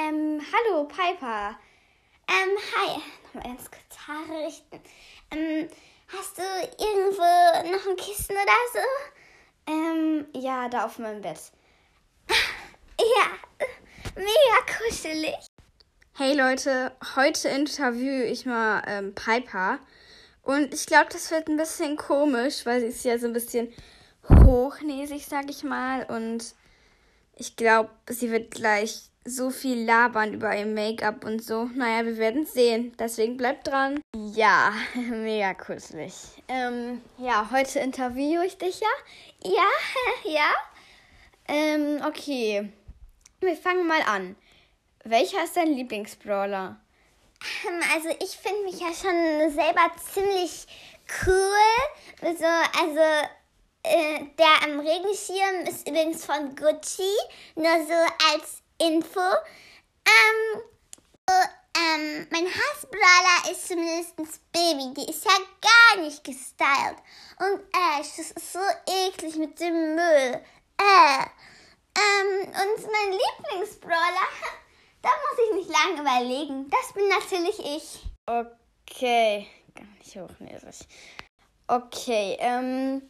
Ähm, hallo Piper. Ähm, hi. Nochmal ganz kurz Haare richten. Ähm, hast du irgendwo noch ein Kissen oder so? Ähm, ja, da auf meinem Bett. Ja, mega kuschelig. Hey Leute, heute interviewe ich mal ähm, Piper. Und ich glaube, das wird ein bisschen komisch, weil sie ist ja so ein bisschen hochnäsig, sag ich mal. Und ich glaube, sie wird gleich so viel labern über ihr Make-up und so. Naja, wir werden sehen. Deswegen bleibt dran. Ja, mega kuschelig. Ähm, ja, heute interviewe ich dich ja. Ja, ja. Ähm, okay. Wir fangen mal an. Welcher ist dein Lieblingsbrawler? Ähm, also ich finde mich ja schon selber ziemlich cool. Also, also äh, der am Regenschirm ist übrigens von Gucci. Nur so als Info. Ähm, so, ähm, mein Hassbrawler ist zumindest Baby. Die ist ja gar nicht gestylt. Und Ash, das ist so eklig mit dem Müll. Äh. Ähm, und mein Lieblingsbrawler, da muss ich nicht lange überlegen. Das bin natürlich ich. Okay, gar nicht hochnäsig. Okay, ähm,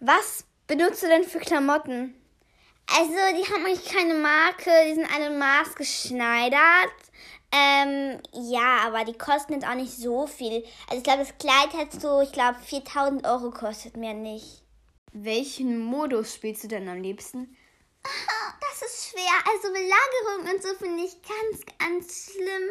was benutzt du denn für Klamotten? Also, die haben eigentlich keine Marke, die sind alle maßgeschneidert. Ähm, ja, aber die kosten jetzt auch nicht so viel. Also, ich glaube, das Kleid hat so, ich glaube, 4000 Euro kostet mehr nicht. Welchen Modus spielst du denn am liebsten? Das ist schwer. Also Belagerung und so finde ich ganz, ganz schlimm.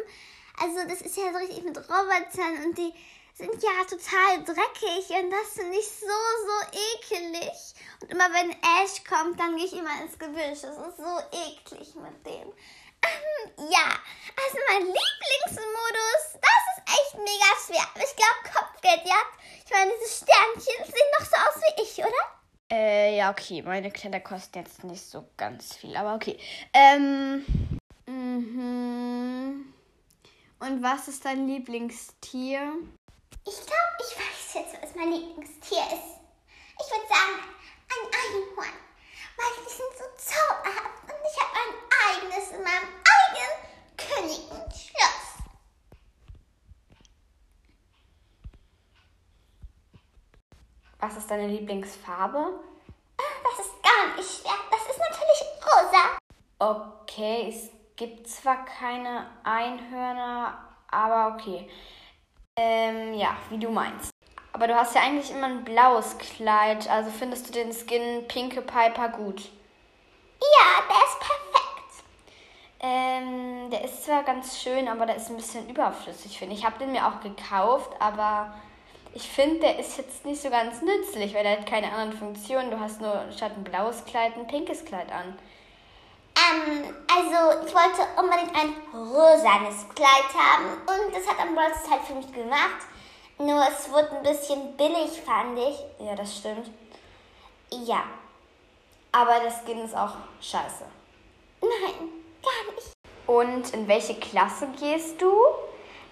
Also das ist ja so richtig mit Robotern und die sind ja total dreckig und das finde ich so, so ekelig. Und immer wenn Ash kommt, dann gehe ich immer ins Gebüsch. Das ist so eklig mit dem. Ähm, ja, also mein Lieblingsmodus, das ist echt mega schwer. Aber ich glaube Kopfgeldjagd. Ich meine, diese Sternchen sehen doch so aus wie ich, oder? Äh, ja, okay. Meine Kleider kosten jetzt nicht so ganz viel, aber okay. Ähm. Mhm. Und was ist dein Lieblingstier? Ich glaube, ich weiß jetzt, was mein Lieblingstier ist. Ich würde sagen, ein Einhorn. Weil die sind so zauberhaft und ich habe ein eigenes in meinem eigenen Königenschloss. Was ist deine Lieblingsfarbe? Das ist gar nicht schwer. Das ist natürlich rosa. Okay, es gibt zwar keine Einhörner, aber okay. Ähm, ja, wie du meinst. Aber du hast ja eigentlich immer ein blaues Kleid, also findest du den Skin Pinke Piper gut? Ja, der ist perfekt. Ähm, der ist zwar ganz schön, aber der ist ein bisschen überflüssig, finde ich. Ich habe den mir auch gekauft, aber ich finde, der ist jetzt nicht so ganz nützlich, weil der hat keine anderen Funktionen. Du hast nur statt ein blaues Kleid ein pinkes Kleid an. Ähm, also ich wollte unbedingt ein rosanes Kleid haben und das hat am Bronze halt für mich gemacht. Nur es wurde ein bisschen billig, fand ich. Ja, das stimmt. Ja. Aber das Skin ist auch scheiße. Nein, gar nicht. Und in welche Klasse gehst du?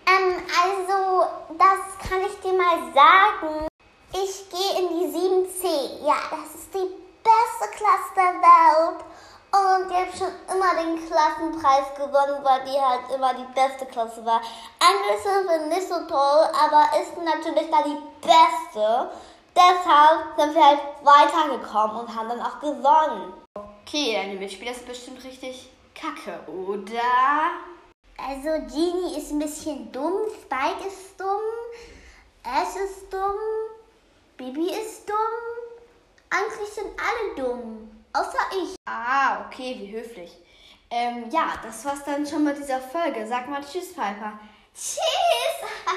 Ähm, also, das kann ich dir mal sagen. Ich gehe in die 7C. Ja, das ist die beste Klasse der Welt. Und die hat schon Klassenpreis gewonnen, weil die halt immer die beste Klasse war. Andere sind nicht so toll, aber ist natürlich da die beste. Deshalb sind wir halt weitergekommen und haben dann auch gewonnen. Okay, deine Mitspieler sind bestimmt richtig kacke, oder? Also Genie ist ein bisschen dumm, Spike ist dumm, Ash ist dumm, Bibi ist dumm. Eigentlich sind alle dumm. Außer ich. Ah, okay, wie höflich. Ähm, ja, das war's dann schon mit dieser Folge. Sag mal Tschüss, Piper. Tschüss.